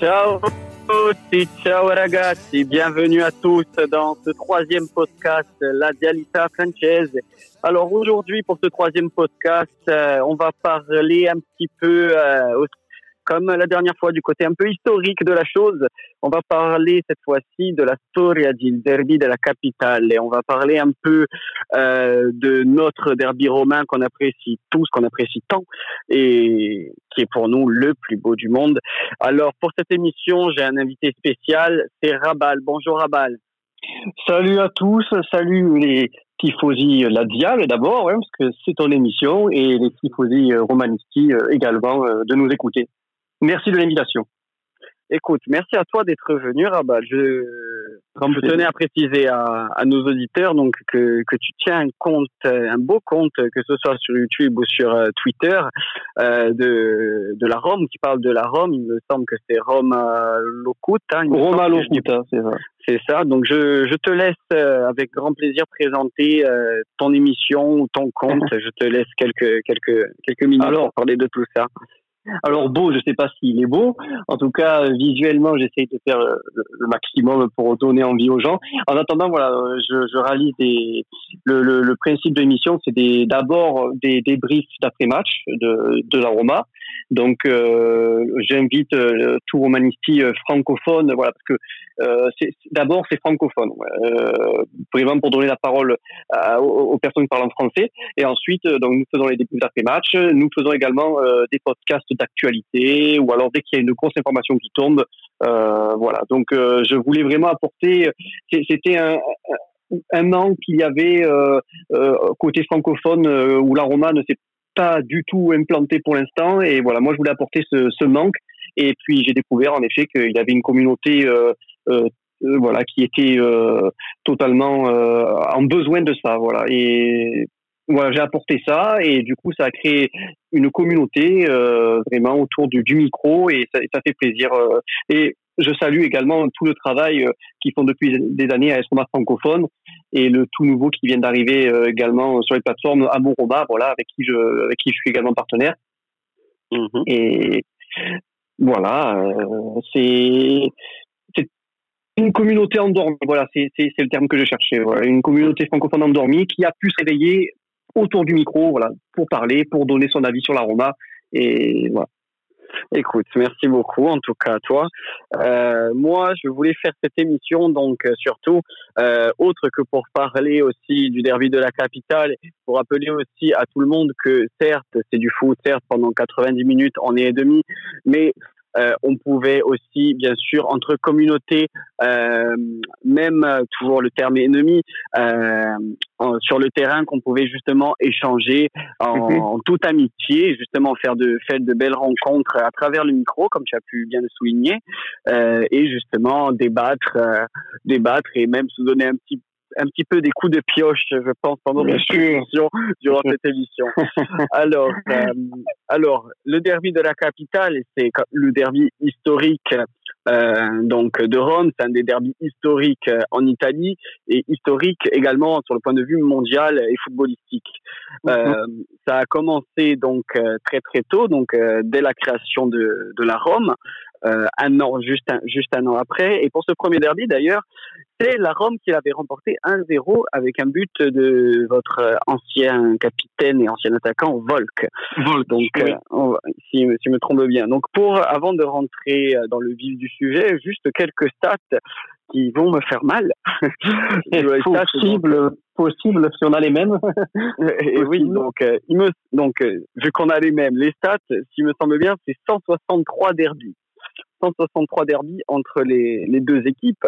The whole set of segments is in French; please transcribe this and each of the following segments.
Ciao ciao ragazzi, bienvenue à tous dans ce troisième podcast, La Dialita Française. Alors aujourd'hui, pour ce troisième podcast, euh, on va parler un petit peu euh, comme la dernière fois du côté un peu historique de la chose. On va parler cette fois-ci de la storia du derby de la capitale et on va parler un peu euh, de notre derby romain qu'on apprécie tous, qu'on apprécie tant et qui est pour nous le plus beau du monde. Alors pour cette émission, j'ai un invité spécial, c'est Rabal. Bonjour Rabal. Salut à tous, salut les tifosi La Diable d'abord, parce que c'est ton émission, et les tifosi romanisti euh, également euh, de nous écouter. Merci de l'invitation. Écoute, merci à toi d'être venu, Rabat. Je, je tenais à préciser à, à, nos auditeurs donc que, que tu tiens un compte, un beau compte, que ce soit sur YouTube ou sur euh, Twitter, euh, de, de la Rome, qui parle de la Rome. Il me semble que c'est Rome Locut. Hein, Roma Locut, hein, c'est ça. C'est ça. Donc je, je te laisse euh, avec grand plaisir présenter euh, ton émission ou ton compte. je te laisse quelques quelques quelques minutes Alors, pour parler de tout ça. Alors beau, je sais pas s'il est beau. En tout cas, visuellement, j'essaye de faire le maximum pour donner envie aux gens. En attendant, voilà, je, je réalise des, le, le, le principe de l'émission, c'est des, d'abord des débriefs d'après match de, de la Roma. Donc, euh, j'invite euh, tout romanisti euh, francophone, voilà, parce que euh, d'abord c'est francophone, euh, vraiment pour donner la parole à, aux, aux, personnes en français. Et ensuite, donc nous faisons les débriefs d'après match. Nous faisons également des podcasts d'actualité ou alors dès qu'il y a une grosse information qui tombe, euh, voilà. Donc je voulais vraiment apporter, c'était un, manque qu'il y avait euh, euh, côté francophone où la Roma ne s'est pas du tout implanté pour l'instant et voilà moi je voulais apporter ce, manque et puis j'ai découvert en effet qu'il y avait une communauté euh, voilà qui était totalement en besoin de ça voilà et voilà, j'ai apporté ça et du coup, ça a créé une communauté euh, vraiment autour du, du, micro et ça, ça fait plaisir. Euh, et je salue également tout le travail euh, qu'ils font depuis des années à Escoma francophone et le tout nouveau qui vient d'arriver euh, également sur les plateformes Amoroma, voilà, avec qui je, avec qui je suis également partenaire. Mm -hmm. Et voilà, euh, c'est une communauté endormie. Voilà, c'est le terme que je cherchais. Une communauté francophone endormie qui a pu s'éveiller autour du micro, voilà, pour parler, pour donner son avis sur la Roma. Et voilà. Écoute, merci beaucoup en tout cas à toi. Euh, moi, je voulais faire cette émission donc euh, surtout euh, autre que pour parler aussi du derby de la capitale, pour rappeler aussi à tout le monde que certes c'est du foot, certes pendant 90 minutes on est et demi, mais euh, on pouvait aussi, bien sûr, entre communautés, euh, même euh, toujours le terme ennemi, euh, en, sur le terrain, qu'on pouvait justement échanger en, mm -hmm. en, toute amitié, justement faire de, faire de belles rencontres à travers le micro, comme tu as pu bien le souligner, et justement débattre, débattre et même se donner un petit un petit peu des coups de pioche, je pense, pendant Bien émission, durant cette émission. alors, euh, alors, le derby de la capitale, c'est le derby historique euh, donc de Rome, c'est un des derbys historiques euh, en Italie et historique également sur le point de vue mondial et footballistique. Mm -hmm. euh, ça a commencé donc très très tôt, donc dès la création de, de la Rome. Euh, un an, juste un, juste un an après. Et pour ce premier derby, d'ailleurs, c'est la Rome qui l'avait remporté 1-0 avec un but de votre ancien capitaine et ancien attaquant, Volk. Volk Donc, oui. si, si je me trompe bien. Donc, pour, avant de rentrer dans le vif du sujet, juste quelques stats qui vont me faire mal. possible, possible si on a les mêmes. et oui, donc, euh, il me, donc euh, vu qu'on a les mêmes, les stats, s'il me semble bien, c'est 163 derbies. 163 derbies entre les, les deux équipes,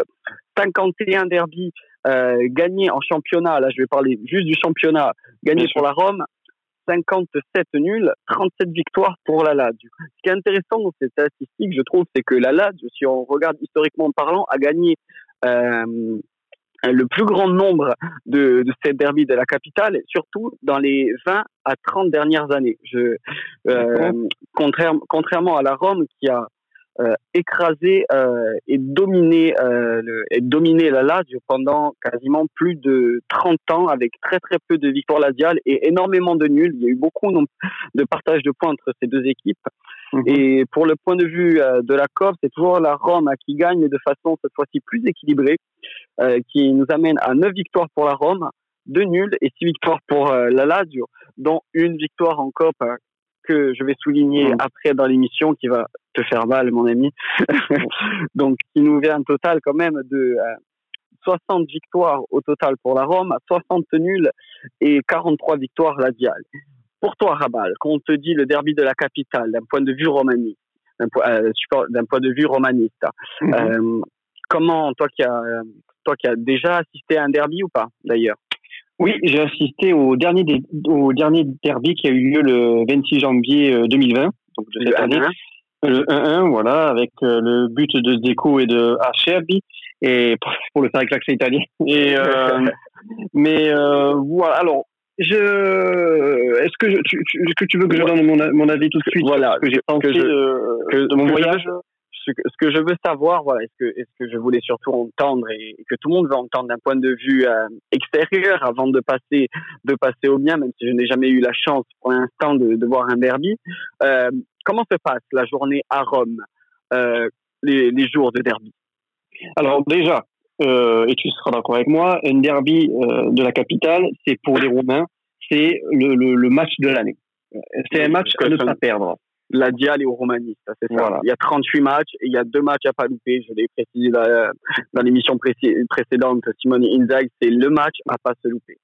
51 derbies euh, gagnés en championnat, là je vais parler juste du championnat, gagnés pour la Rome, 57 nuls, 37 victoires pour la Lazio. Ce qui est intéressant dans ces statistiques, je trouve, c'est que la Lazio, si on regarde historiquement parlant, a gagné euh, le plus grand nombre de, de ces derbies de la capitale, surtout dans les 20 à 30 dernières années. Je, euh, contraire, contrairement à la Rome qui a euh, écrasé euh, et dominé euh, le, et dominé la Lazio pendant quasiment plus de 30 ans avec très très peu de victoires ladiales et énormément de nuls. Il y a eu beaucoup de partage de points entre ces deux équipes. Mhm. Et pour le point de vue de la COP, c'est toujours la Rome qui gagne de façon cette fois-ci plus équilibrée, qui nous amène à 9 victoires pour la Rome, 2 nuls et 6 victoires pour la Lazio, dont une victoire en COP que je vais souligner mm. après dans l'émission qui va te faire mal, mon ami. Donc, qui nous vient un total quand même de 60 euh, victoires au total pour la Rome, 60 nuls et 43 victoires radiales. Pour toi, Rabal, quand on te dit le derby de la capitale, d'un point de vue romaniste, d'un point, euh, point, de vue romaniste, mm-hmm. euh, comment, toi qui as, toi qui as déjà assisté à un derby ou pas, d'ailleurs? Oui, j'ai assisté au dernier, au dernier derby qui a eu lieu le 26 janvier 2020, euh, donc de cette année. Le 1-1, voilà, avec euh, le but de Deco et de Acerbi, et pour le faire avec l'accent italien. Et, euh, mais voilà, alors, je, est-ce que, tu, que tu veux que je donne mon, mon avis tout de suite? Voilà, que j'ai pensé de, de, mon voyage ce que, je veux savoir, voilà, est-ce que, je voulais surtout entendre et, que tout le monde veut entendre d'un point de vue euh, extérieur avant de passer, de passer au bien, même si je n'ai jamais eu la chance pour l'instant de, de voir un derby. Euh, comment se passe la journée à Rome, euh, les, les jours de derby? Alors déjà, et tu seras d'accord avec moi, un derby de la capitale, c'est pour les Romains, c'est le, le, le match de l'année. C'est un match à ne pas perdre la Dial et au Romaniste, c'est ça. Il y a 38 matchs et il y a deux matchs à pas louper. Je l'ai précisé dans, l'émission précédente, Simone Inzaghi, c'est le match à pas se louper.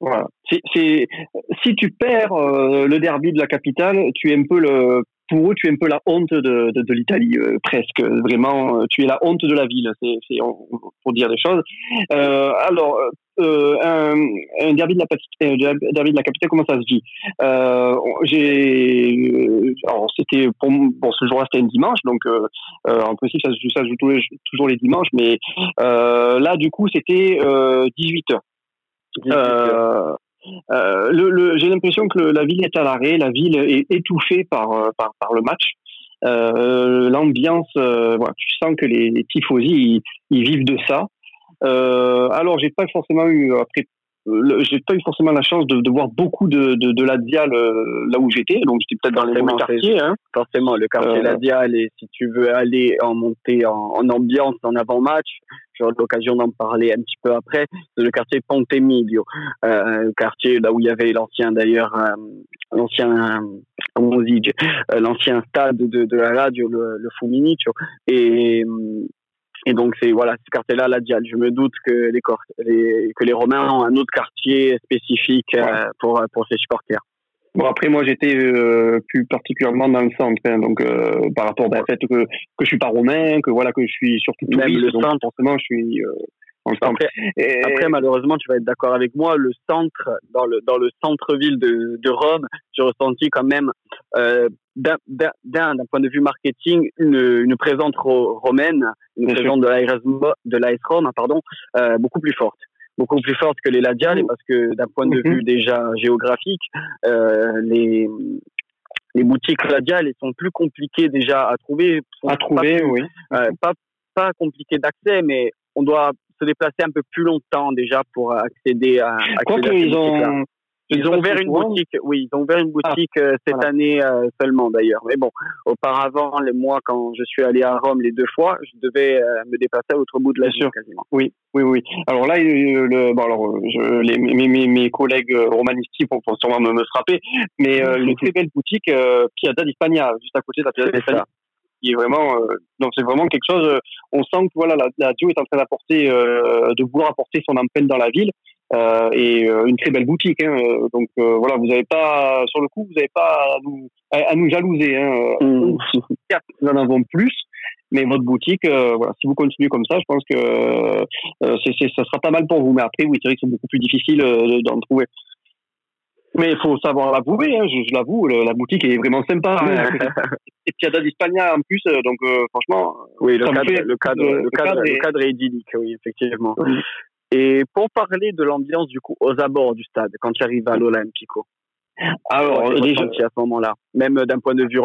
Voilà. C'est, si tu perds euh, le derby de la capitale, tu es un peu le, pour eux, tu es un peu la honte de, de, de l'Italie, euh, presque. Vraiment, euh, tu es la honte de la ville, c'est, pour dire des choses. Euh, alors, euh, un, un, derby de la derby de la capitale, comment ça se vit? Euh, J'ai, alors c'était pour, ce jour-là, c'était un dimanche, donc en principe ça, ça se joue toujours les dimanches, mais là du coup c'était 18 h euh, euh, le, le, j'ai l'impression que la ville est à l'arrêt, la ville est étouffée par, euh, par, par le match. Euh, l'ambiance, euh, voilà, tu sens que les, les tifosi ils, ils, vivent de ça. Alors j'ai pas forcément eu après j'ai pas eu forcément la chance de, de voir beaucoup de, de, de là où j'étais, donc j'étais peut-être dans les quartiers. Hein. Forcément, le quartier la Dial, et si tu veux aller en montée en, en ambiance en avant-match, j'aurai l'occasion d'en parler un petit peu après, c'est le quartier Ponte Emilio, euh, le quartier là où il y avait l'ancien d'ailleurs, euh, l'ancien, comment on dit, euh, l'ancien stade de, de la radio, le, le Fuminicio, et et donc c'est voilà ce quartier-là, la Dial. Je me doute que les, que les Romains ont un autre quartier spécifique euh, pour pour ces supporters. Bon après moi j'étais euh, plus particulièrement dans le centre, hein, donc euh, par rapport au fait que que je suis pas romain, que voilà que je suis surtout touriste, le centre, forcément je suis après, après, malheureusement, tu vas être d'accord avec moi, le centre, dans le, dans le centre-ville de, de Rome, j'ai ressenti quand même, euh, d'un point de vue marketing, une, une présence romaine, une présence de l'AS de l'AS Rome, pardon, euh, beaucoup plus forte beaucoup plus forte que les Ladiales parce que d'un point de mhm. vue déjà géographique, euh, les les boutiques Ladiales sont plus compliquées déjà à trouver. À trouver, oui. Euh, pas pas compliquées d'accès, mais on doit se déplacer un peu plus longtemps déjà pour accéder à. À ils ont. Ils ont ouvert une boutique, oui, ils ont ouvert une ah, boutique euh, cette année euh, seulement d'ailleurs. Mais bon, auparavant, les mois quand je suis allé à Rome les deux fois, je devais euh, me déplacer à l'autre bout de la ville quasiment. Oui, oui, oui. Alors là, le, bon, alors, je, les, mes, mes, mes, collègues romanistiques vont, sûrement me, me frapper, mais une très belle boutique Piazza di Spagna, juste à côté de la Piazza di Spagna qui est vraiment euh, donc c'est vraiment quelque chose euh, on sent que voilà la, la est en train d'apporter euh, de vouloir apporter son empreinte dans la ville euh, et une très belle boutique hein, donc voilà vous n'avez pas sur le coup vous n'avez pas à nous à, nous jalouser hein. Mmh. nous en avons plus mais votre boutique voilà si vous continuez comme ça je pense que c'est, c'est ça sera pas mal pour vous mais après oui c'est vrai que c'est beaucoup plus difficile d'en trouver mais il faut savoir l'avouer, hein, je, je l'avoue, la boutique est vraiment sympa. Hein. et Piada d'Hispania en plus, euh, donc euh, franchement. Oui, le cadre, le, cadre, le, cadre, le, cadre, est... idyllique, oui, effectivement. Et pour parler de l'ambiance du coup aux abords du stade, quand tu arrives à l'Olympico, Alors, les gens à ce moment-là, même d'un point de vue,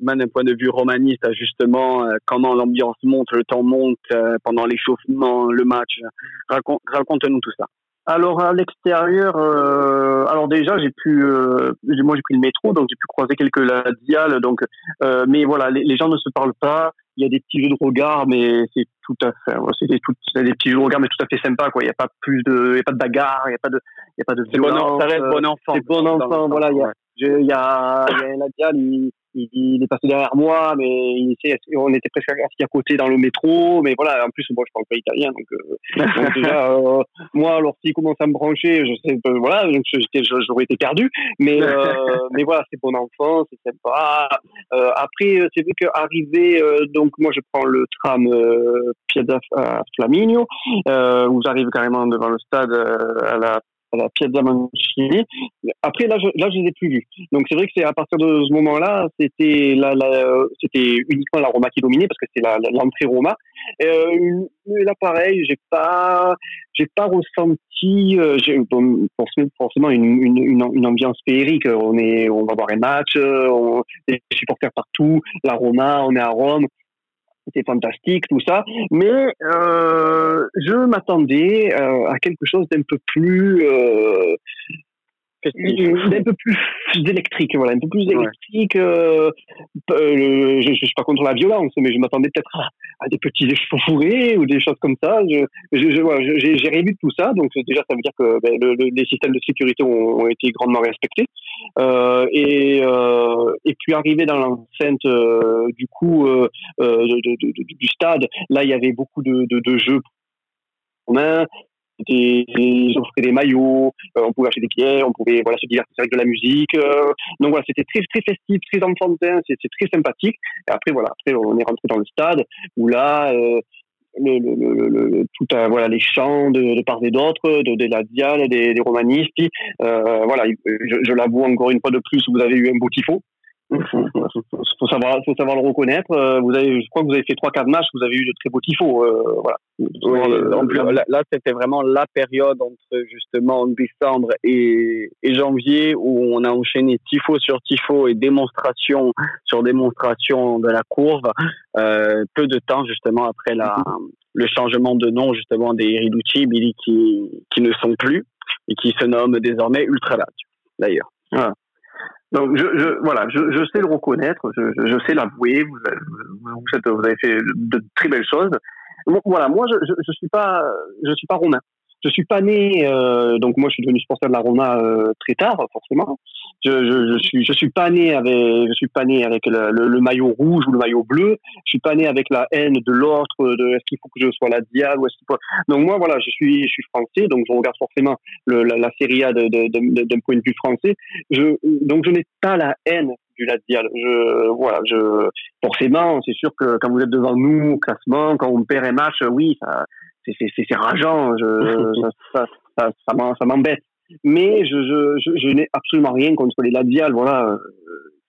même d'un point de vue romaniste, justement, comment l'ambiance monte, le temps monte pendant l'échauffement, le match. Raconte-nous tout ça. Alors à l'extérieur, euh, alors déjà j'ai pu, euh, moi j'ai pris le métro donc j'ai pu croiser quelques ladiales donc, euh, mais voilà les, gens ne se parlent pas. Il y a des petits jeux de regard mais c'est tout à fait, c'est des, des petits jeux de regard mais tout à fait sympa quoi. Il n'y a pas plus de, il y a pas de bagarre, il n'y a pas de, il y a pas de violence. ça reste bon enfant. C'est bon enfant, voilà. Il y a, il y a, il y a un ladial, il, il, est passé derrière moi, mais il, on était presque assis à côté dans le métro. Mais voilà, en plus, moi, je parle pas italien, donc, euh, déjà, euh, moi, alors s'il commence à me brancher, je sais, euh, voilà, donc j'aurais été perdu. Mais, mais voilà, c'est bon enfant, c'est sympa. après, c'est vrai qu'arriver, donc moi, je prends le tram Piazza Flaminio, où j'arrive carrément devant le stade à la la Piazza Mancini. Après, là, je, là, je les ai plus vus. Donc, c'est vrai que c'est à partir de ce moment-là, c'était la, c'était uniquement la Roma qui dominait parce que c'est l'entrée Roma. Euh, là, pareil, j'ai pas, j'ai pas ressenti, euh, forcément une, une, ambiance féerique. On est, on va voir un match, euh, on, des supporters partout. La Roma, on est à Rome c'était fantastique, tout ça. Mais euh, je m'attendais euh, à quelque chose d'un peu plus euh, un peu plus électrique, voilà, un peu plus électrique. Euh, euh, je, je, suis pas contre la violence, mais je m'attendais peut-être à, des petits échauffourés ou des choses comme ça. Je, je, j'ai rien vu de tout ça, donc déjà ça veut dire que ben, le, les systèmes de sécurité ont, ont été grandement respectés. Euh, et, et puis arrivé dans l'enceinte du coup du stade, là il y avait beaucoup de, de, de jeux main, des, offraient des maillots, euh, on pouvait acheter des billets, on pouvait voilà se divertir avec de la musique. Euh. donc voilà, c'était très très festif, très enfantin, c'était très sympathique. Et après voilà, après on est rentré dans le stade où là. Euh, le, le, le, tout voilà les chants de, de part et d'autre de, de la des, des romanistes voilà je, je l'avoue encore une fois de plus vous avez eu un beau tifo il faut savoir, faut savoir le reconnaître. Euh, vous avez, je crois que vous avez fait trois, quatre matchs, vous avez eu de très beaux tifos. Euh, voilà. Oui, là, c'était vraiment la période entre justement décembre et, et, janvier où on a enchaîné tifo sur tifo et démonstration sur démonstration de la courbe. Euh, peu de temps justement après la, le changement de nom justement des Riducci, Billy qui, qui ne sont plus et qui se nomment désormais Ultralat d'ailleurs. Voilà. Donc, je, je voilà, je, je, sais le reconnaître, je, je sais l'avouer. Vous, vous, vous, avez fait de très belles choses. Voilà, moi, je, je, je suis pas, je suis pas romain je suis pas né, euh, donc moi je suis devenu supporter de la Roma euh, très tard, forcément. Je, je, suis, je suis pas né avec, je suis pas né avec le, maillot rouge ou le maillot bleu. Je suis pas né avec la haine de l'autre, de est-ce qu'il faut que je sois la ou est-ce qu'il faut. Donc moi voilà, je suis, je suis français, donc je regarde forcément la, la Serie A d'un point de vue français. Donc je n'ai pas la haine du Ladial. Je, voilà, je, forcément, c'est sûr que quand vous êtes devant nous au classement, quand on perd un match, oui, ça, c'est rageant, je, ça, ça, ça, m'embête. Mais je, je, je, n'ai absolument rien contre les labiales, voilà.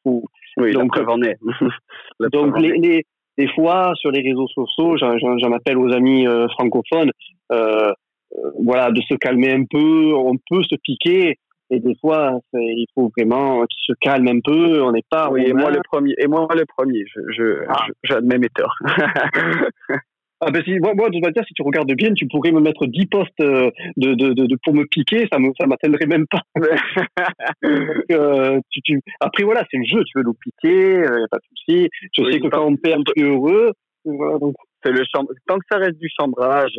Euh, oui, donc, on est. donc les, les, des fois sur les réseaux sociaux, j'en appelle aux amis euh, francophones, euh, euh, voilà, de se calmer un peu. On peut se piquer, et des fois, il faut vraiment qu'ils se calment un peu. On n'est pas. Oui, et moi le premier. Et moi le premier. Je, ah. j'admets mes torts. Ah ben si, moi, moi, de toute manière, si tu regardes bien, tu pourrais me mettre 10 postes euh, de, de, de, pour me piquer, ça ne ça m'atteindrait même pas. euh, tu, tu... Après, voilà, c'est le jeu, tu veux nous piquer, il euh, n'y a pas de souci. Je sais que quand on perd, tu es heureux. Voilà, donc... c'est le chambre... Tant que ça reste du chambrage,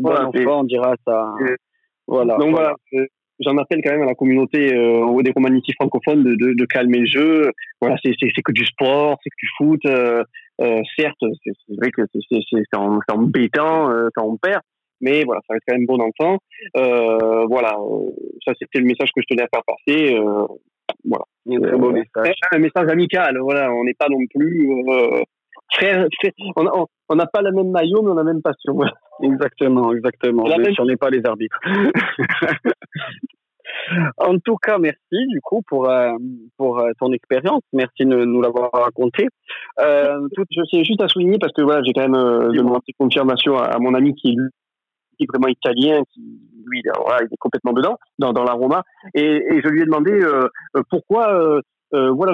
voilà, on dira ça. Voilà. Donc voilà, j'en appelle quand même à la communauté euh, des romanistes francophones de, de, de, calmer le jeu. Voilà, c'est que du sport, c'est que du foot. Euh, euh, certes, c'est vrai que c'est embêtant euh, quand on perd, mais voilà, ça reste quand même bon enfant. Euh, voilà, ça c'était le message que je tenais à faire passer. voilà. Un, message. un message amical. Voilà, on n'est pas non plus frère. on n'a pas la même maillot, mais on a la même passion. Exactement, exactement. Même... on n'est pas les arbitres. En tout cas, merci du coup pour euh, pour euh, ton expérience. Merci de nous l'avoir raconté. Euh, tout, je sais juste à souligner parce que voilà, j'ai quand même euh, demandé confirmation à, mon ami qui est vraiment italien, qui lui, il est complètement dedans, dans, dans la Roma. Et, et je lui ai demandé pourquoi euh, voilà,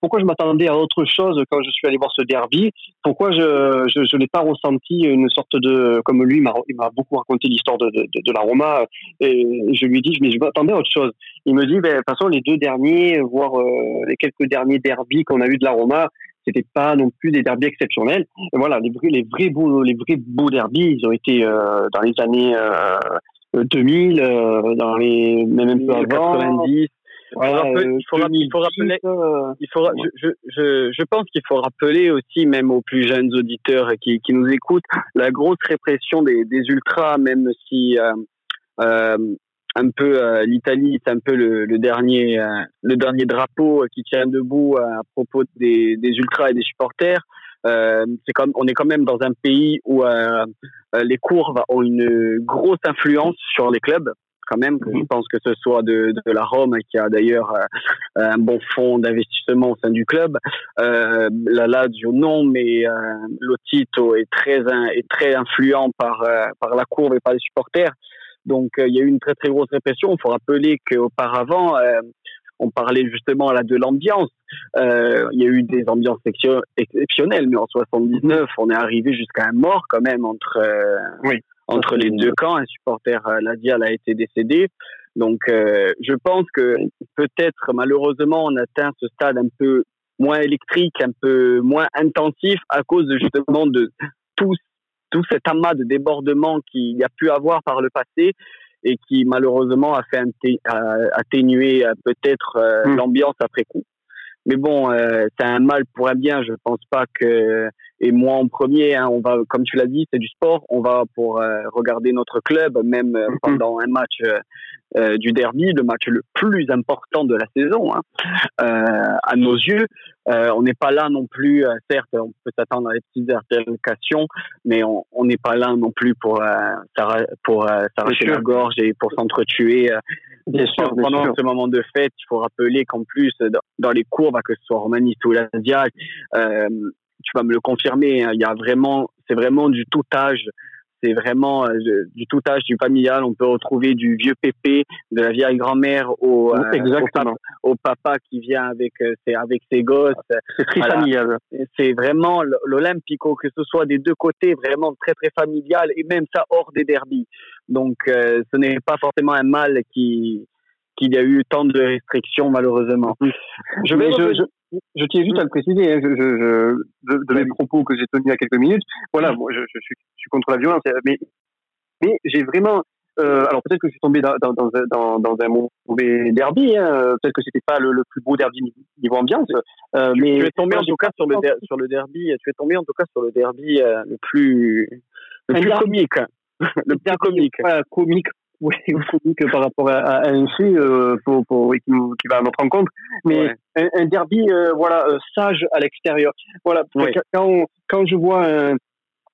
pourquoi je m'attendais à autre chose quand je suis allé voir ce derby? Pourquoi je n'ai pas ressenti une sorte de comme lui il m'a beaucoup raconté l'histoire de, de, la Roma et je lui ai dit mais je m'attendais à autre chose. Il me dit ben, de toute façon les deux derniers voire euh, les quelques derniers derbys qu'on a eu de la Roma c'était pas non plus des derbys exceptionnels. Et voilà, les vrais, les vrais beaux, les vrais beaux derbys, ils ont été euh, dans les années euh, 2000, euh, dans les même un peu avant, 90 il faut, rappeler, il faut, je, je, je pense qu'il faut rappeler aussi, même aux plus jeunes auditeurs qui, qui nous écoutent, la grosse répression des, des ultras, même si euh, euh, un peu euh, l'Italie, c'est un peu le, le dernier, le dernier drapeau qui tient debout à propos des, des ultras et des supporters. c'est comme, on est quand même dans un pays où les courbes ont une grosse influence sur les clubs quand même. Je mhm. pense que ce soit de, de la Rome, qui a d'ailleurs euh, un bon fonds d'investissement au sein du club. Euh, la Lazio, non, mais euh, Lotito est très, est très influent par, euh, par la courbe et par les supporters. Donc, il y a eu une très, très grosse répression. Il faut rappeler qu'auparavant, on parlait justement là de l'ambiance. Euh, il y a eu des ambiances exceptionnelles, mais en 79, on est arrivé jusqu'à un mort quand même entre oui entre les deux camps. Un supporter euh, Ladial a été décédé. Donc, euh, je pense que peut-être, malheureusement, on atteint ce stade un peu moins électrique, un peu moins intensif à cause justement de tout, tout cet amas de débordements qu'il y a pu avoir par le passé et qui malheureusement a fait atténuer euh, peut-être mmh. l'ambiance après coup. Mais bon, c'est un mal pour un bien. Je pense pas que et moi en premier, hein, on va, comme tu l'as dit, c'est du sport. On va pour euh, regarder notre club, même euh, mhm. pendant un match euh, du derby, le match le plus important de la saison, hein, à nos yeux. on n'est pas là non plus, certes, on peut s'attendre à des petites altercations, mais on n'est pas là non plus pour pour s'arracher la gorge et pour s'entretuer. pendant ce moment de fête, il faut rappeler qu'en plus, dans, les cours, que ce soit romaniste ou l'asiatique, tu vas me le confirmer. Hein. il y a vraiment, c'est vraiment du tout âge. C'est vraiment euh, du tout âge, du familial. On peut retrouver du vieux pépé, de la vieille grand-mère au, euh, au, papa, qui vient avec, euh, ses, avec ses gosses. C'est très familial. C'est vraiment l'Olympico, que ce soit des deux côtés, vraiment très très familial et même ça hors des derbies. Donc, ce n'est pas forcément un mal qui qu'il y a eu tant de restrictions malheureusement. Je, vais, je, je tiens juste à le préciser, hein, je, je, de, mes propos que j'ai tenus il y a quelques minutes. Voilà, moi, je, je, suis, je suis contre la violence, mais, mais j'ai vraiment. Euh, alors peut-être que je suis tombé dans, dans, dans, dans un mauvais derby, hein, peut-être que c'était pas le, le, plus beau derby niveau ambiance. Euh, mais tu es tombé en tout cas sur le, sur le derby, tu es tombé en tout cas sur le derby euh, le plus le plus comique, le plus comique. comique oui, que par rapport à, un fait euh, pour, pour, qui, qui, va à notre rencontre. Mais un, derby, euh, voilà, euh, sage à l'extérieur. Voilà, quand, quand je vois un,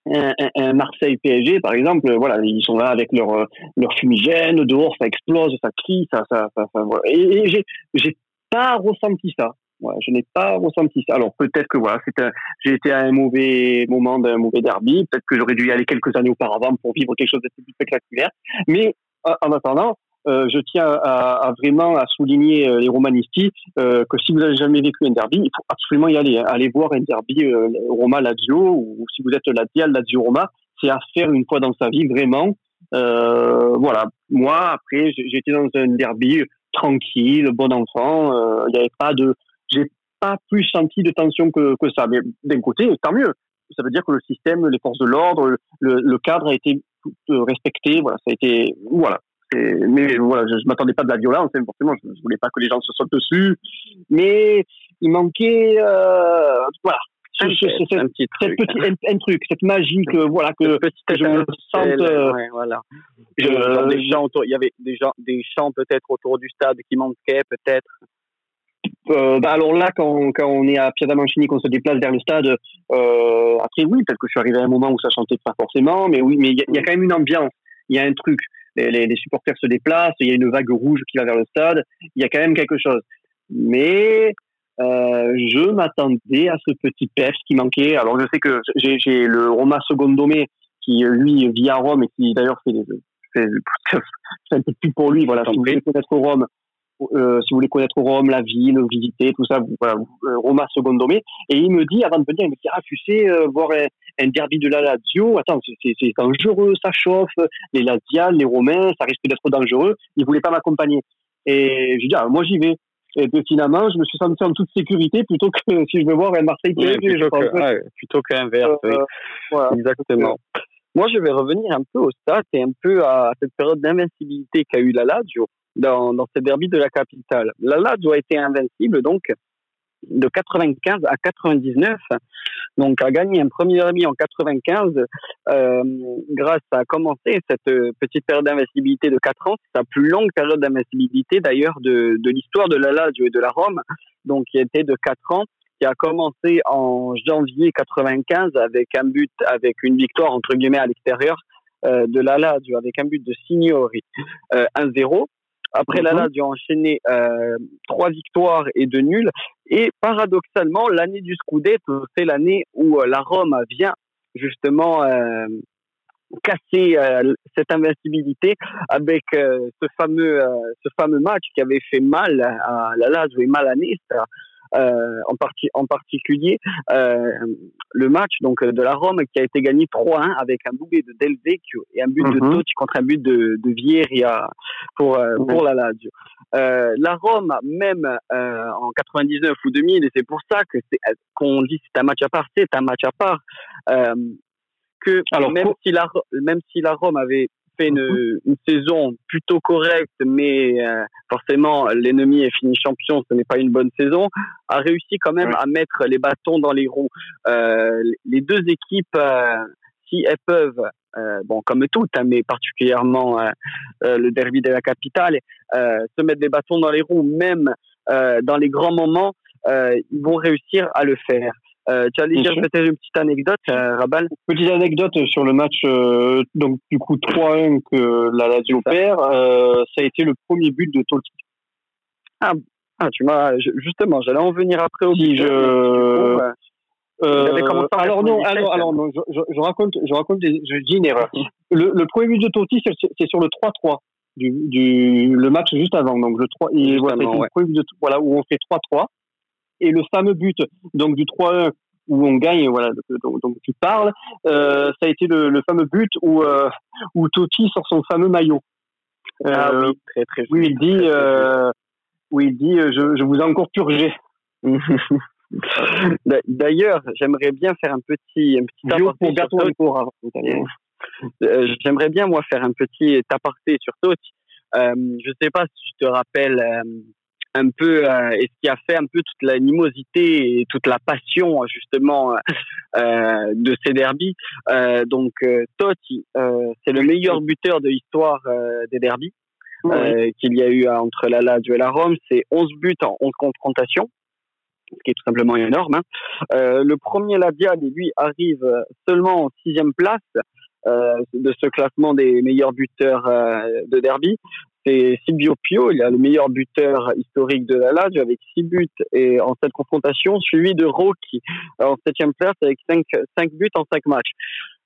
un, un, Marseille PSG, par exemple, voilà, ils sont là avec leur, leur fumigène, dehors, ça explose, ça crie, ça, ça, ça, voilà. Et, et j'ai, j'ai pas ressenti ça. Voilà, je n'ai pas ressenti ça. Alors peut-être que voilà, j'ai été à un mauvais moment d'un mauvais derby. Peut-être que j'aurais dû y aller quelques années auparavant pour vivre quelque chose de plus spectaculaire. Mais en attendant, euh, je tiens à, vraiment à souligner euh, les romanisti euh, que si vous n'avez jamais vécu un derby, il faut absolument y aller. Hein. Allez voir un derby Roma Lazio ou si vous êtes Lazio Lazio Roma, c'est à faire une fois dans sa vie vraiment. voilà. Moi après, j'étais dans un derby tranquille, bon enfant. Il n'y avait pas de, j'ai pas plus senti de tension que, que ça. Mais d'un côté, tant mieux. Ça veut dire que le système, les forces de l'ordre, le cadre a été respecté. Voilà, ça a été voilà. Mais voilà, je, je m'attendais pas de la violence, hein, forcément. Je, je, voulais pas que les gens se sautent dessus, mais il manquait euh, voilà. Un, un, petit truc. Petit, un, truc, cette magie que voilà que, que je me sente. Euh, ouais, voilà. Je, des gens autour, il y avait des gens, des champs peut-être autour du stade qui manquaient peut-être. Euh, bah alors là, quand, quand on est à Piazza-Mancini, qu'on se déplace vers le stade, euh, après oui, peut-être que je suis arrivé à un moment où ça chantait pas forcément, mais oui, mais il y, y, a quand même une ambiance, il y a un truc. Les, les, les, supporters se déplacent, il y a une vague rouge qui va vers le stade, il y a quand même quelque chose. Mais euh, je m'attendais à ce petit pef qui manquait. Alors je sais que j'ai le Roma Secondomé qui lui vit à Rome et qui d'ailleurs fait, fait, fait un peu plus pour lui. Voilà, si vous voulez connaître Rome, euh, si vous voulez connaître Rome, la ville, visiter, tout ça, voilà, euh, Roma Secondomé. Et il me dit, avant de venir, il me dit, ah, tu sais, euh, voir un, derby de la Lazio, attends, c'est dangereux, ça chauffe, les Laziales, les Romains, ça risque d'être dangereux. Il voulait pas m'accompagner. Et je lui dis, ah, moi j'y vais. Et puis finalement, je me suis senti en toute sécurité plutôt que si je veux voir un Marseille PSG, plutôt, je pense. Que, plutôt qu'inverse, Voilà. Exactement. Moi, je vais revenir un peu au stade et un peu à cette période d'invincibilité qu'a eu la Lazio dans, dans ce derby de la capitale. La Lazio a été invincible, donc, de 95 à 99. Donc, a gagné un premier derby en 95 euh, grâce à commencer cette petite période d'invincibilité de 4 ans. C'est la plus longue période d'invincibilité d'ailleurs de, de l'histoire de la Lazio et de la Rome, donc qui était de 4 ans qui a commencé en janvier 95 avec un but, avec une victoire entre guillemets à l'extérieur euh, de la Lazio avec un but de Signori euh, 1-0. Après, la mhm. Lazio a enchaîné euh, trois victoires et deux nuls. Et paradoxalement, l'année du Scudetto, c'est l'année où euh, la Rome vient justement euh, casser cette invincibilité avec ce fameux ce fameux match qui avait fait mal à la Lazio et mal à Nice en, partie, en particulier euh, le match donc de la Rome qui a été gagné 3-1 avec un doublé de Del Vecchio et un but de mhm. Totti contre un but de, de Vieria pour euh, pour la Lazio. la Rome même en 99 ou 2000 et c'est pour ça que qu'on dit c'est un match à part, c'est un match à part. que Alors, même si la même si la Rome avait fait une, une, saison plutôt correcte, mais euh, forcément l'ennemi est fini champion, ce n'est pas une bonne saison, a réussi quand même à mettre les bâtons dans les roues. Euh, les deux équipes, euh, si elles peuvent, bon comme toutes, hein, mais particulièrement le derby de la capitale, se mettre des bâtons dans les roues, même dans les grands moments, ils vont réussir à le faire. Euh, tu allais dire peut-être une petite anecdote, euh, Rabal Petite anecdote sur le match, euh, donc du coup 3-1 que la Lazio perd, euh, ça a été le premier but de Totti. Ah, ah tu m'as justement, j'allais en venir après au si je. alors non, alors, alors non, je, je, raconte, je raconte, des, je dis une erreur. Le, le premier but de Totti, c'est sur le 3-3 du, du le match juste avant, donc le 3 et voilà, le premier but de, voilà où on fait 3-3 et le fameux but donc du 3-1 où on gagne, voilà, donc, donc tu parles, euh, ça a été le, le fameux but où euh, où Totti sort son fameux maillot. Euh, ah oui, très très. Où il dit, euh, où il dit, je, je vous ai encore purgé. D'ailleurs, j'aimerais bien faire un petit, un petit pour euh, J'aimerais bien moi faire un petit aparté sur Totti. Euh, je sais pas si tu te rappelles un peu euh, et ce qui a fait un peu toute l'animosité et toute la passion justement euh, de ces derbies. Euh, donc Totti, c'est le meilleur buteur de l'histoire des derbies qu'il y a eu entre la Lazio et la Rome. C'est 11 buts en 11 confrontations ce qui est tout simplement énorme. Hein. le premier Laziale, lui, arrive seulement en sixième place de ce classement des meilleurs buteurs de derby c'est Silvio Pio, il a le meilleur buteur historique de la Lazio avec six buts et en cette confrontation, suivi de Rocchi en septième place avec cinq, cinq buts en cinq matchs.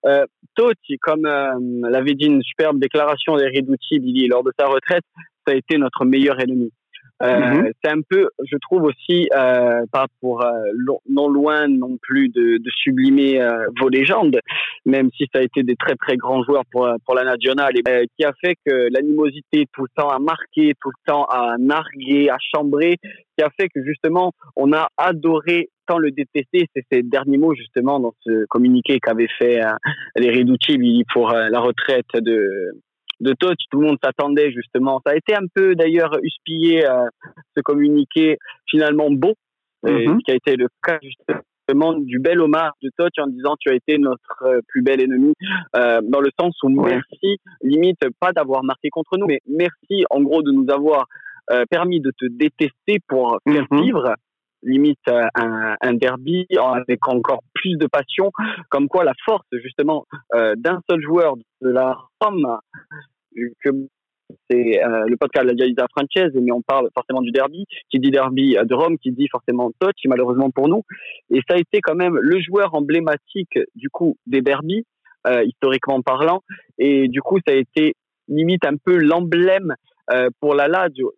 Euh, Totti, comme euh, l'avait dit une superbe déclaration d'Eriducci lors de sa retraite, ça a été notre meilleur ennemi. Euh, mhm. C'est un peu, je trouve aussi, euh, pas pour euh, non loin non plus de, de sublimer euh, vos légendes, même si ça a été des très très grands joueurs pour pour la nationale, et qui a fait que l'animosité tout le temps a marqué, tout le temps a nargué, a chambré, qui a fait que justement on a adoré tant le détester. C'est ces derniers mots justement dans ce communiqué qu'avait fait les Riducci pour la retraite de de touch. Tout le monde s'attendait justement. Ça a été un peu d'ailleurs huspillé euh, ce communiqué finalement beau, mm-hmm. ce qui a été le cas justement du bel hommage de Touch en disant tu as été notre euh, plus bel ennemi euh, dans le sens où merci limite pas d'avoir marqué contre nous mais merci en gros de nous avoir permis de te détester pour faire mm-hmm. vivre limite un, un, derby avec encore plus de passion, comme quoi la force justement d'un seul joueur de la Rome que c'est euh, le podcast de la Dialisa Frances, mais on parle forcément du derby. Qui dit derby de Rome, qui dit forcément Totti, malheureusement pour nous. Et ça a été quand même le joueur emblématique du coup des derbies historiquement parlant. Et du coup, ça a été limite un peu l'emblème pour la Lazio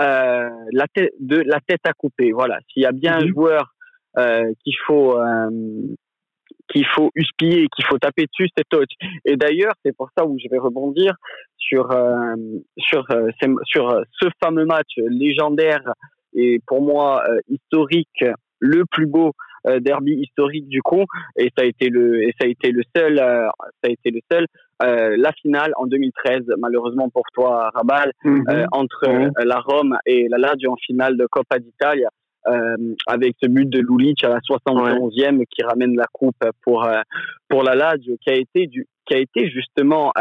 euh, la tête de la tête à couper. Voilà, s'il y a bien un mhm. joueur euh, qu'il faut euh, qu'il faut huspiller, qu'il faut taper dessus, c'est Touch. Et d'ailleurs, c'est pour ça où je vais rebondir sur sur sur ce fameux match légendaire et pour moi historique, le plus beau euh, derby historique du coup et ça a été le et ça a été le seul euh, ça a été le seul euh, la finale en 2013 malheureusement pour toi Rabal mhm. entre la Rome et la Lazio en finale de Coppa d'Italia avec ce but de Lulic à la 71e qui ramène la coupe pour pour la Lazio qui a été du qui a été justement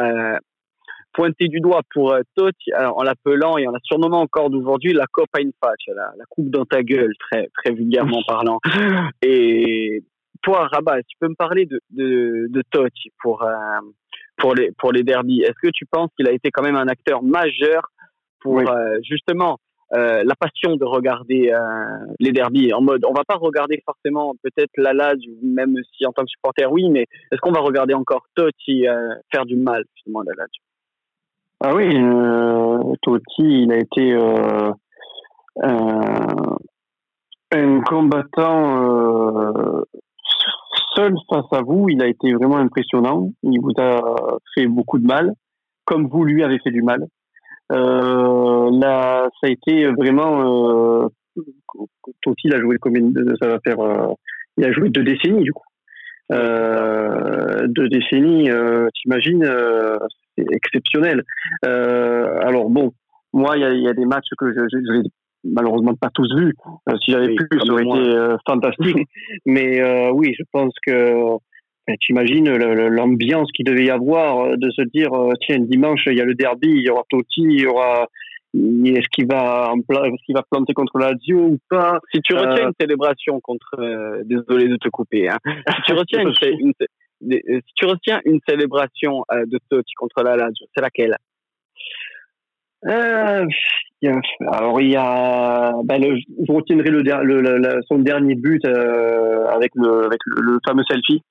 pointé du doigt pour euh, Totti en l'appelant et en la surnommant encore d'aujourd'hui la Coppa in Faccia, la, la, coupe dans ta gueule, très, très vulgairement parlant. Et toi, Rabat, tu peux me parler de, de, de Totti pour, euh, pour, les, pour les derbies? Est-ce que tu penses qu'il a été quand même un acteur majeur pour euh, justement euh, la passion de regarder les derbies en mode on va pas regarder forcément peut-être la même si en tant que supporter oui mais est-ce qu'on va regarder encore Totti faire du mal justement à la ah oui, euh, Totti, il a été euh, un, combattant euh, seul face à vous. Il a été vraiment impressionnant. Il vous a fait beaucoup de mal, comme vous lui avez fait du mal. Euh, là, ça a été vraiment. Euh, Totti, il a joué combien de, ça va faire. Euh, il a joué deux décennies du coup. Euh, deux décennies, euh, t'imagines, euh, c'est exceptionnel. Euh, alors bon, moi, il y a, y a, des matchs que je, je, je malheureusement pas tous vus. Si j'avais pu, ça aurait été euh, fantastique. Mais oui, je pense que ben, tu imagines l'ambiance qu'il devait y avoir de se dire tiens dimanche il y a le derby, il y aura Totti, il y aura est-ce qu'il va, est qu'il va planter contre la Lazio ou pas? Si tu retiens euh, une célébration contre, euh, désolé de te couper, hein. si tu retiens une, si tu retiens une célébration euh, de Totti contre la Lazio, c'est laquelle? Euh, alors il y a, ben le, je retiendrai le, le, son dernier but avec le avec le, fameux selfie.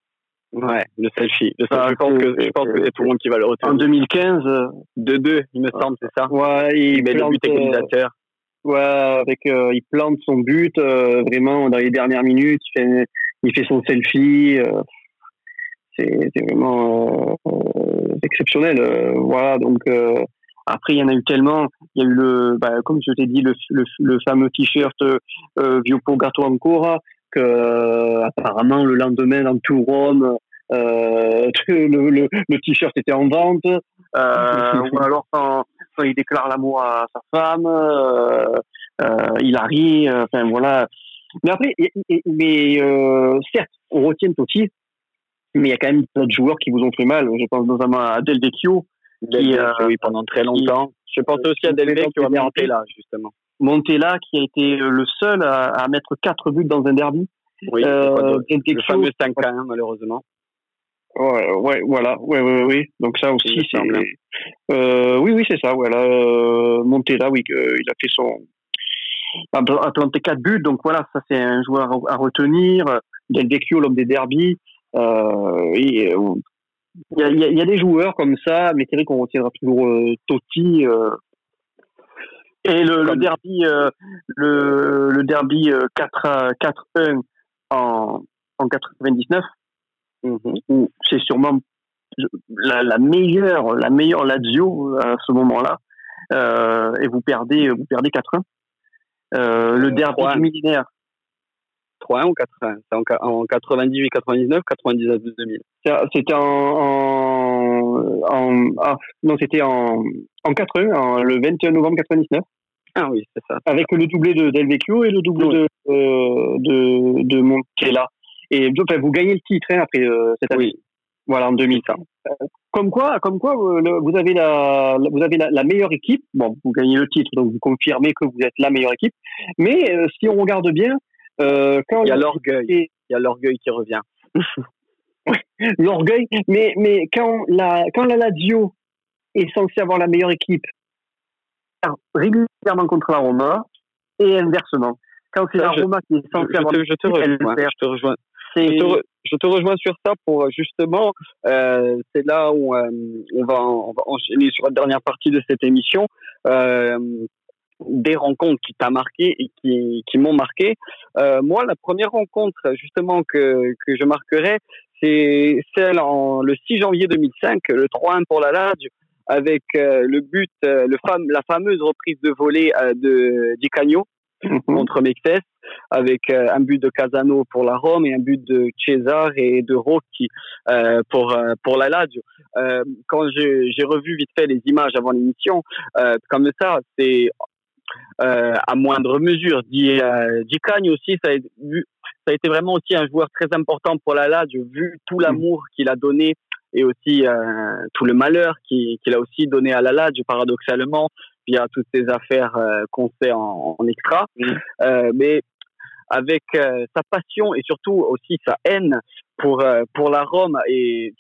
Ouais, le selfie. je pense que, je pense que c'est tout le monde qui va le retenir. En 2015. 2-2, il me semble, c'est ça? Ouais, il, met le but égalisateur. Ouais, avec, euh, il plante son but, euh, vraiment, dans les dernières minutes, il fait, il fait son selfie. Euh, c'est vraiment exceptionnel. voilà, donc, après, il y en a eu tellement. Il y a eu le, bah, comme je t'ai dit, le, le, le fameux t-shirt euh, Viopo Gato Ancora, que euh, apparemment le lendemain dans tout Rome euh, le, le, le t-shirt était en vente euh, ou alors quand, quand il déclare l'amour à sa femme euh, il arrive enfin voilà. Mais après mais certes on retient Totti mais il y a quand même d'autres joueurs qui vous ont fait mal. Je pense notamment à Del Vecchio qui, oui, pendant très longtemps. je pense aussi à Del Vecchio qui a là justement Montella qui a été le seul à, à mettre quatre buts dans un derby. Oui, euh, le fameux 5 malheureusement. Ouais, ouais, voilà, ouais, ouais, ouais. Donc ça aussi, c'est. Euh, oui, oui, c'est ça. Voilà, euh, Montella, oui, il a fait son, a planté quatre buts. Donc voilà, ça c'est un joueur à, retenir. Del Vecchio, l'homme des derbies. Euh, et, euh, il y, a, il y, a, des joueurs comme ça, mais c'est vrai qu'on retiendra toujours euh, Totti. Euh, et le, le derby, euh, le, le derby 4-1 en, en 99, mhm. où c'est sûrement la, la, meilleure, la meilleure Lazio à ce moment-là, euh, et vous perdez, vous perdez 4-1. Euh, le euh, derby du millénaire. 3-1 ou 4-1 C'est en, 98, 99, 99, 2000 C'était en, en, en ah, non, c'était en, en 4-1, le 21 novembre 99. Ah oui, c'est ça. Avec le doublé de Del Vecchio et le doublé de, euh, de, de Montella. Et enfin, vous gagnez le titre hein, après euh, cette année. Oui. Voilà, en 2000. Euh, comme quoi, comme quoi euh, vous avez, la, vous avez la, la, meilleure équipe. Bon, vous gagnez le titre, donc vous confirmez que vous êtes la meilleure équipe. Mais euh, si on regarde bien, quand il y a l'orgueil, il y a l'orgueil qui revient. l'orgueil. Mais, mais quand la, quand la Lazio est censée avoir la meilleure équipe régulièrement contre la Roma et inversement. Quand c'est la Roma qui est censée avoir... je te rejoins. Je te rejoins. je te, rejoins sur ça pour justement, euh, c'est là où euh, on, va, on va enchaîner sur la dernière partie de cette émission. Euh, des rencontres qui t'a marqué et qui, qui m'ont marqué. Euh, moi, la première rencontre justement que, que je marquerai, c'est celle en le 6 janvier 2005, le 3-1 pour la Lazio, avec euh, le but, euh, le fam la fameuse reprise de volée euh, de Di Cagno mhm. contre Mexès, avec un but de Casano pour la Rome et un but de Cesar et de Rocchi pour pour la Lazio. quand j'ai revu vite fait les images avant l'émission, comme ça, c'est à moindre mesure. Di, Di Cagno aussi, ça a, vu, ça a été vraiment aussi un joueur très important pour la Lazio, vu tout mhm. l'amour qu'il a donné et aussi euh, tout le malheur qu'il a aussi donné à la Lazio, paradoxalement, via toutes ces affaires euh, qu'on sait en, en extra. Euh, mais avec euh, sa passion et surtout aussi sa haine pour pour la Rome et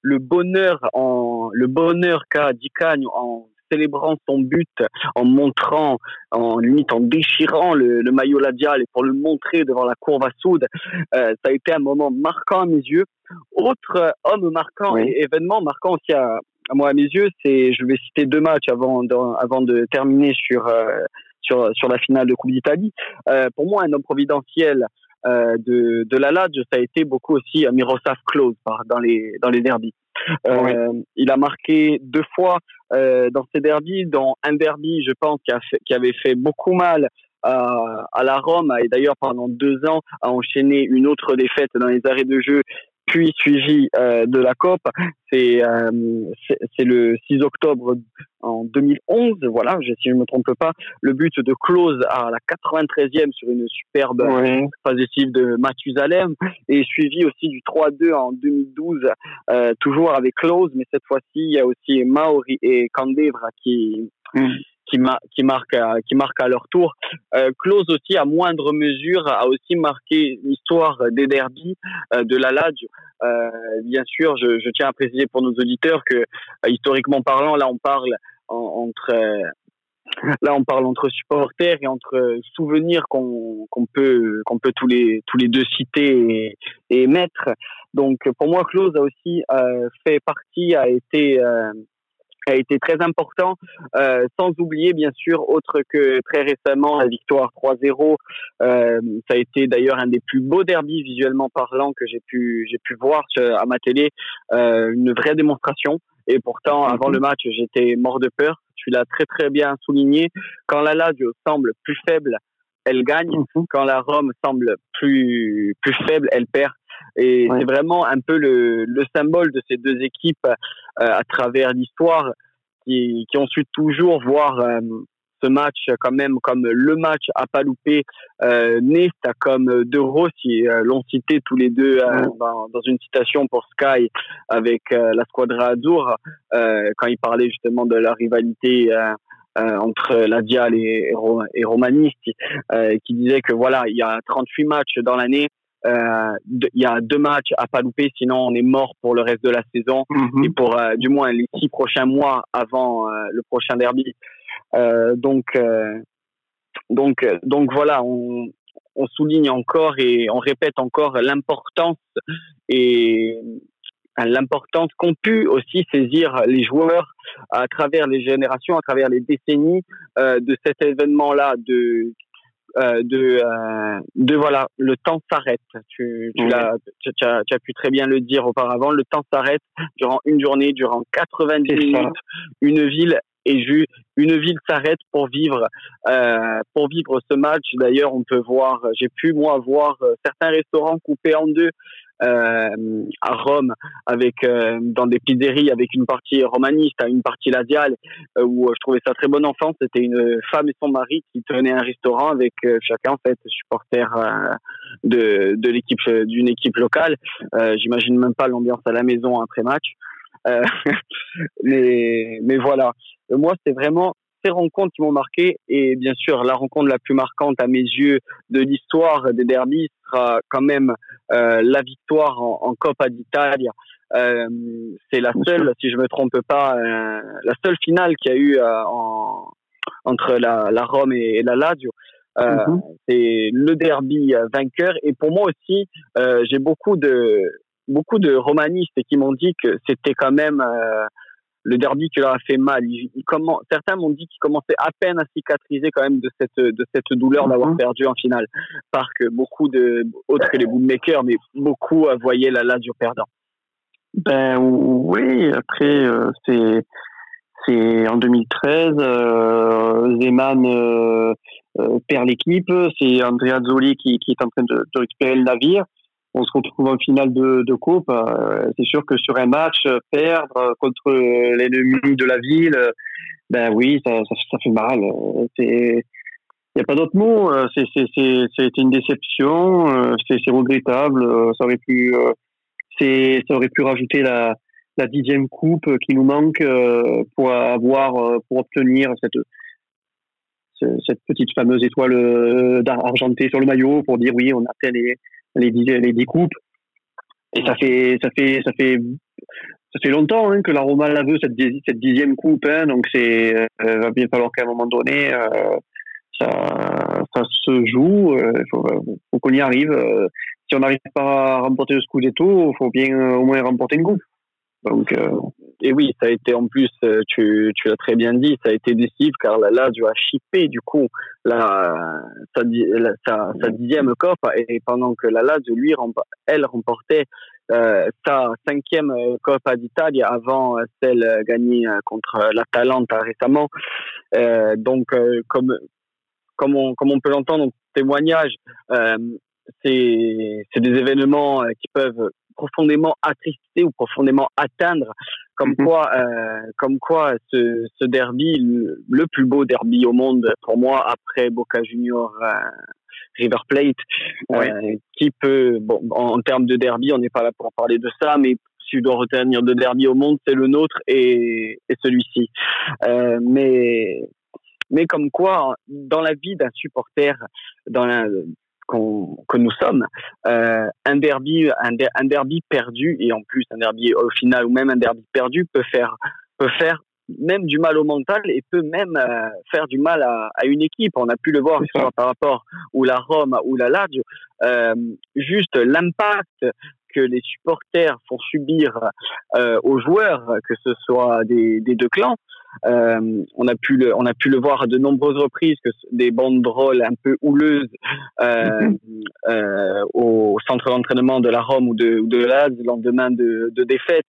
le bonheur en le bonheur qu'a Di en célébrant son but, en montrant, en limite en déchirant le, le maillot ladial et pour le montrer devant la courbe à soude, euh, ça a été un moment marquant à mes yeux. Autre homme marquant et événement marquant aussi à, moi à mes yeux, c'est, je vais citer deux matchs avant, de, avant de terminer sur, euh, sur, sur la finale de Coupe d'Italie. Euh, pour moi, un homme providentiel euh, de, de la Lazio, ça a été beaucoup aussi Miroslav Klose dans les, dans les derbys. Euh, il a marqué deux fois euh, dans ces derbys, dans un derby, je pense, qui, a qui avait fait beaucoup mal à, à la Rome. Et d'ailleurs pendant deux ans a enchaîné une autre défaite dans les arrêts de jeu puis suivi euh, de la COP. C'est euh, c'est le 6 octobre en 2011, voilà, si je ne me trompe pas, le but de Close à la 93e sur une superbe oui. décisive de Mathusalem et suivi aussi du 3-2 en 2012, euh, toujours avec Close, mais cette fois-ci il y a aussi Maori et Candevra qui mm qui, à, qui marquent à leur tour. Euh, Close aussi, à moindre mesure, a aussi marqué l'histoire des derbies euh, de la Lazio. Euh, bien sûr, je, tiens à préciser pour nos auditeurs que, euh, historiquement parlant, là on parle en, entre là on parle entre supporters et entre souvenirs qu'on qu'on peut qu'on peut tous les tous les deux citer et, et mettre. Donc pour moi, Close a aussi euh, fait partie, a été a été très important, euh, sans oublier bien sûr, autre que très récemment la victoire 3-0. Euh, ça a été d'ailleurs un des plus beaux derbys visuellement parlant que j'ai pu j'ai pu voir à ma télé, euh, une vraie démonstration. Et pourtant, avant le match, j'étais mort de peur. Tu l'as très très bien souligné. Quand la Lazio semble plus faible, elle gagne. Mhm. Quand la Rome semble plus plus faible, elle perd. Et c'est vraiment un peu le, le, symbole de ces deux équipes euh, à travers l'histoire qui, qui ont su toujours voir euh, ce match quand même comme le match à pas louper. Euh, Nesta comme De Rossi euh, l'ont cité tous les deux dans, dans, une citation pour Sky avec la Squadra Azzurra quand ils parlaient justement de la rivalité entre la Dial et, et Romanisti, qui disait que voilà, il y a 38 matchs dans l'année, euh, il y a deux matchs à pas louper, sinon on est mort pour le reste de la saison mhm. et pour euh, du moins les six prochains mois avant euh, le prochain derby. donc, donc, donc voilà, on, on souligne encore et on répète encore l'importance et l'importance qu'ont pu aussi saisir les joueurs à travers les générations, à travers les décennies de cet événement-là, de euh, de, euh, de voilà, le temps s'arrête. Tu, tu, as, tu, as, tu, as, pu très bien le dire auparavant. Le temps s'arrête durant une journée, durant 90 minutes. Une ville et une ville s'arrête pour vivre euh, pour vivre ce match. D'ailleurs, on peut voir, j'ai pu moi voir certains restaurants coupés en deux euh, à Rome avec euh, dans des pizzerias avec une partie romaniste, une partie ladiale euh, où je trouvais ça très bon enfant. C'était une femme et son mari qui tenaient un restaurant avec chacun en fait supporter de de l'équipe d'une équipe locale. J'imagine même pas l'ambiance à la maison après match. mais mais voilà. Moi, c'est vraiment ces rencontres qui m'ont marqué et bien sûr la rencontre la plus marquante à mes yeux de l'histoire des derbies sera quand même euh, la victoire en, en Coppa d'Italia. Euh, c'est la seule, si je me trompe pas, euh, la seule finale qu'il y a eu en, entre la, la Rome et, la Lazio. Mhm. C'est le derby vainqueur. Et pour moi aussi, j'ai beaucoup de beaucoup de romanistes qui m'ont dit que c'était quand même le derby qui leur a fait mal. Il, comment, certains m'ont dit qu'il commençait à peine à cicatriser quand même de cette, de cette douleur d'avoir mhm. perdu en finale. Parce que beaucoup de, autres que les bookmakers, mais beaucoup voyaient la Lazio perdant. Ben oui, après, euh, c'est, c'est en 2013, euh, Zeman euh, euh, perd l'équipe, c'est Andrea Zoli qui, qui est en train de, de récupérer le navire on se retrouve en finale de, coupe. Euh, c'est sûr que sur un match, perdre contre l'ennemi de la ville, ben oui, ça, fait mal. Il n'y a pas d'autre mot. C'est une déception. Euh, c'est regrettable. Ça aurait pu, ça aurait pu rajouter la, dixième coupe qui nous manque euh, pour avoir, pour obtenir cette cette petite fameuse étoile argentée sur le maillot pour dire oui, on a atteint les, les les dix coupes. Et ça fait, ça fait, ça fait, ça fait longtemps hein, que la Roma la veut cette, cette dixième coupe. Hein, donc c'est, euh, va bien falloir qu'à un moment donné, euh, ça, ça se joue. Il euh, faut, faut qu'on y arrive. si on n'arrive pas à remporter le Scudetto, il faut bien au moins remporter une coupe. Donc, et oui, ça a été en plus, euh, tu, tu l'as très bien dit, ça a été décisif car la Lazio a chippé du coup la, sa, dixième COP et pendant que la Lazio, lui, elle remportait euh, sa cinquième Coppa d'Italie avant celle gagnée contre l'Atalanta récemment. Euh, donc, comme, comme on peut l'entendre, témoignage, c'est des événements qui peuvent profondément attristé ou profondément atteindre, comme mhm. quoi, euh, comme quoi ce, ce derby, le, plus beau derby au monde pour moi après Boca Junior. Euh, River Plate, euh, qui peut, bon, en, termes de derby, on n'est pas là pour parler de ça, mais si tu dois retenir de derby au monde, c'est le nôtre et, et celui-ci. Mais mais comme quoi, dans la vie d'un supporter, dans la, que nous sommes, euh, un derby, un, derby perdu et en plus un derby au final ou même un derby perdu peut faire peut faire même du mal au mental et peut même euh, faire du mal à, à, une équipe. On a pu le voir par rapport ou la Rome ou la Lazio. Euh, juste l'impact que les supporters font subir euh, aux joueurs, que ce soit des, des deux clans, euh, on a pu le, on a pu le voir à de nombreuses reprises que des banderoles un peu houleuses euh, euh, au centre d'entraînement de la Rome ou de, ou de l'Az le lendemain de, de défaite,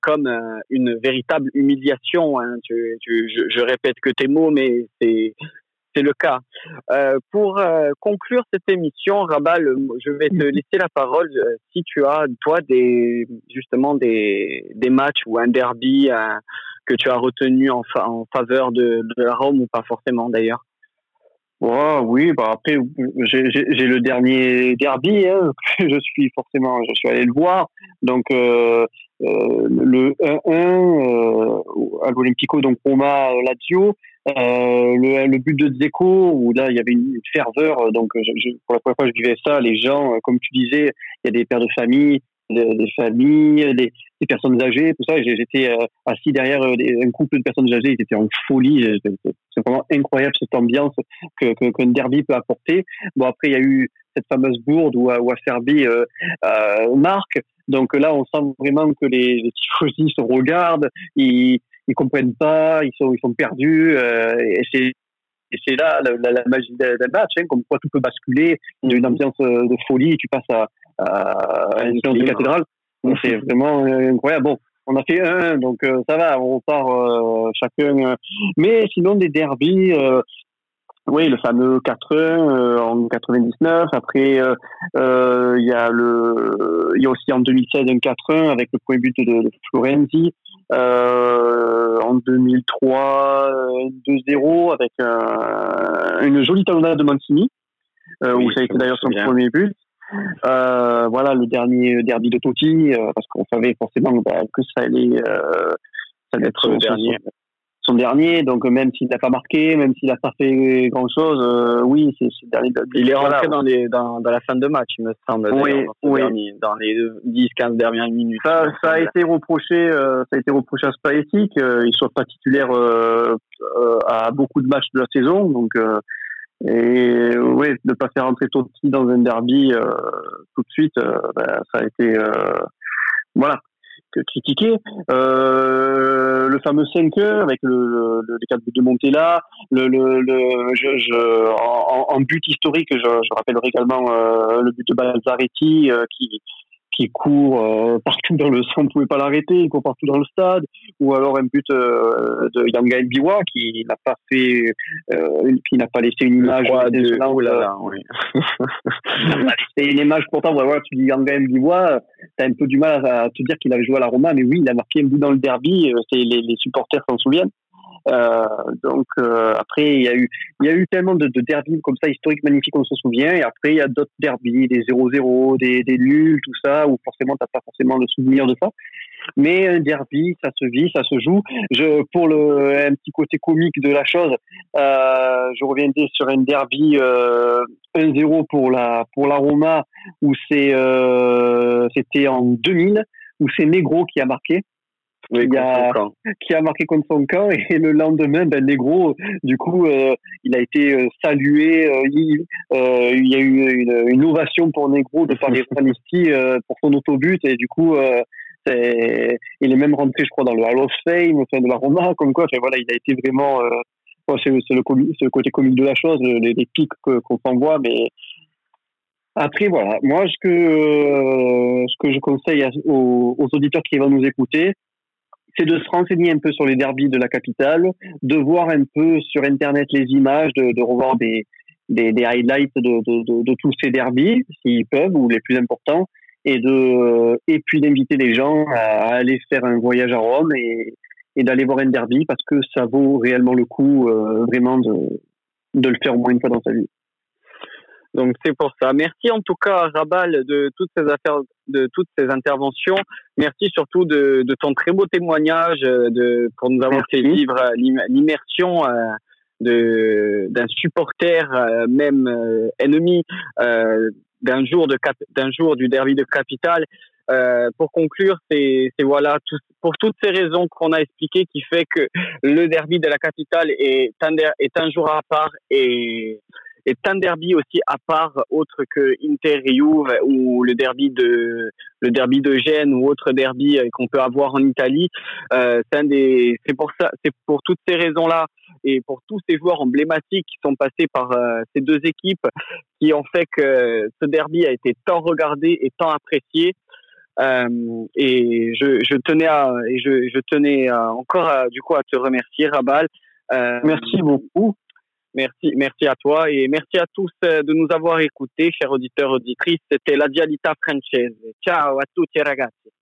comme une véritable humiliation. Hein. Tu, tu, je, je, répète que tes mots, mais c'est c'est le cas. Euh, pour euh, conclure cette émission, Rabal, je vais te mhm. laisser la parole. si tu as, toi, des justement des, des matchs ou un derby, un, que tu as retenu en, faveur de, la Rome ou pas forcément d'ailleurs? Oui, bah après j'ai le dernier derby, hein, je suis forcément, je suis allé le voir. Donc euh, euh, le 1-1 euh, à l'Olympico, donc Roma Lazio, euh, le, but de Dzeko où là il y avait une, ferveur. Donc pour la première fois je vivais ça, les gens, comme tu disais, il y a des pères de famille, des, familles, des, des, personnes âgées, tout ça. J'étais euh, assis derrière euh, un couple de personnes âgées, ils étaient en folie. C'est vraiment incroyable cette ambiance que qu'un derby peut apporter. Bon après il y a eu cette fameuse bourde où, où Acerbi euh, euh, marque. Donc là on sent vraiment que les, les tifosi se regardent, ils ils comprennent pas, ils sont ils sont perdus et c'est et c'est là la, la, magie d'un match, hein, comme quoi tout peut basculer. Il y a une ambiance de folie, tu passes à, à une séance de cathédrale. c'est vraiment incroyable. Bon, on a fait un, donc euh, ça va, on repart euh, chacun. Euh. mais sinon, des derbies, oui, le fameux 4-1 en 99. Après, il y a le, il y a aussi en 2016 un 4-1 avec le premier but de, de Florenzi. en 2003, 2-0 avec une jolie talonnade de Mancini, où ça a été d'ailleurs son premier but. Euh, voilà le dernier derby de Totti, euh, parce qu'on savait forcément bah, que ça allait, euh, ça allait être son, dernier. Son, dernier. Donc même s'il n'a pas marqué, même s'il n'a pas fait grand chose, oui, c'est le dernier. Il est rentré dans, les, dans, dans, la fin de match, il me semble. Oui, dans, oui. dans les 10-15 dernières minutes. Ça, ça a été reproché, ça a été reproché à Spalletti qu'il soit pas titulaire à beaucoup de matchs de la saison, donc. Et oui, de pas faire entrer Totti dans un derby tout de suite, ben, ça a été voilà critiqué. Euh, le fameux 5 avec le, le, le 4 buts de Montella, le, le, le je, je, en, en, but historique, je, je rappellerai également euh, le but de Balzaretti euh, qui qui court euh, partout dans le centre, on pouvait pas l'arrêter, il court partout dans le stade, ou alors un but euh, de Yanga Biwa qui n'a pas fait, euh, qui n'a pas laissé une image de, oh là là, oui. laissé une image pourtant, voilà, tu dis Yanga Biwa, t'as un peu du mal à, te dire qu'il avait joué à la Roma, mais oui, il a marqué un but dans le derby, c'est les, les supporters s'en souviennent. Euh, donc euh, après, il y a eu, il y a eu tellement de, de derbys comme ça historiques magnifiques, on s'en souvient. Et après, il y a d'autres derbys, des 0-0, des, des nuls, tout ça, où forcément t'as pas forcément le souvenir de ça. Mais un derby, ça se vit, ça se joue. Je, pour le un petit côté comique de la chose, euh, je reviendrai sur un derby euh, 1-0 pour la pour la Roma où c'est euh, c'était en 2000 où c'est Negro qui a marqué qui, a, qui, a, marqué contre son camp et le lendemain, ben, Negro, du coup, euh, il a été euh, salué. Euh, il, il, y a eu une, une, ovation pour Negro de par les Amnesty pour son autobut et du coup, c'est, il est même rentré, je crois, dans le Hall of Fame, au sein de la Roma, comme quoi. Voilà, il a été vraiment. c'est, le, le, côté comique de la chose, les, les pics qu'on s'envoie, mais après, voilà, moi, ce que, ce que je conseille aux, aux, auditeurs qui vont nous écouter, c'est de se renseigner un peu sur les derbies de la capitale, de voir un peu sur Internet les images, de, revoir des, des, highlights de, de, de, tous ces derbies, s'ils peuvent, ou les plus importants, et, de, et puis d'inviter les gens à aller faire un voyage à Rome et, et d'aller voir un derby parce que ça vaut réellement le coup euh, vraiment de, de le faire au moins une fois dans sa vie. Donc c'est pour ça. Merci en tout cas Rabal de toutes ces affaires, de toutes ces interventions. Merci surtout de, de ton très beau témoignage, de pour nous avoir fait vivre l'immersion euh, de d'un supporter euh, même euh, ennemi d'un jour de d'un jour du derby de capitale. pour conclure, c'est voilà tout, pour toutes ces raisons qu'on a expliquées qui fait que le derby de la capitale est un est un jour à part et et un derby aussi à part autre que Inter Juve ou le derby de le derby de Gênes ou autre derby euh, qu'on peut avoir en Italie. Euh, c'est un des c'est pour ça c'est pour toutes ces raisons là et pour tous ces joueurs emblématiques qui sont passés par euh, ces deux équipes qui ont fait que ce derby a été tant regardé et tant apprécié. Et je, je, tenais à et je, je tenais encore à, du coup à te remercier Rabal. Merci beaucoup Merci, merci à toi et merci à tous euh, de nous avoir écoutés, chers auditeurs, auditrices. C'était la Dialita Francese. Ciao a tutti ragazzi.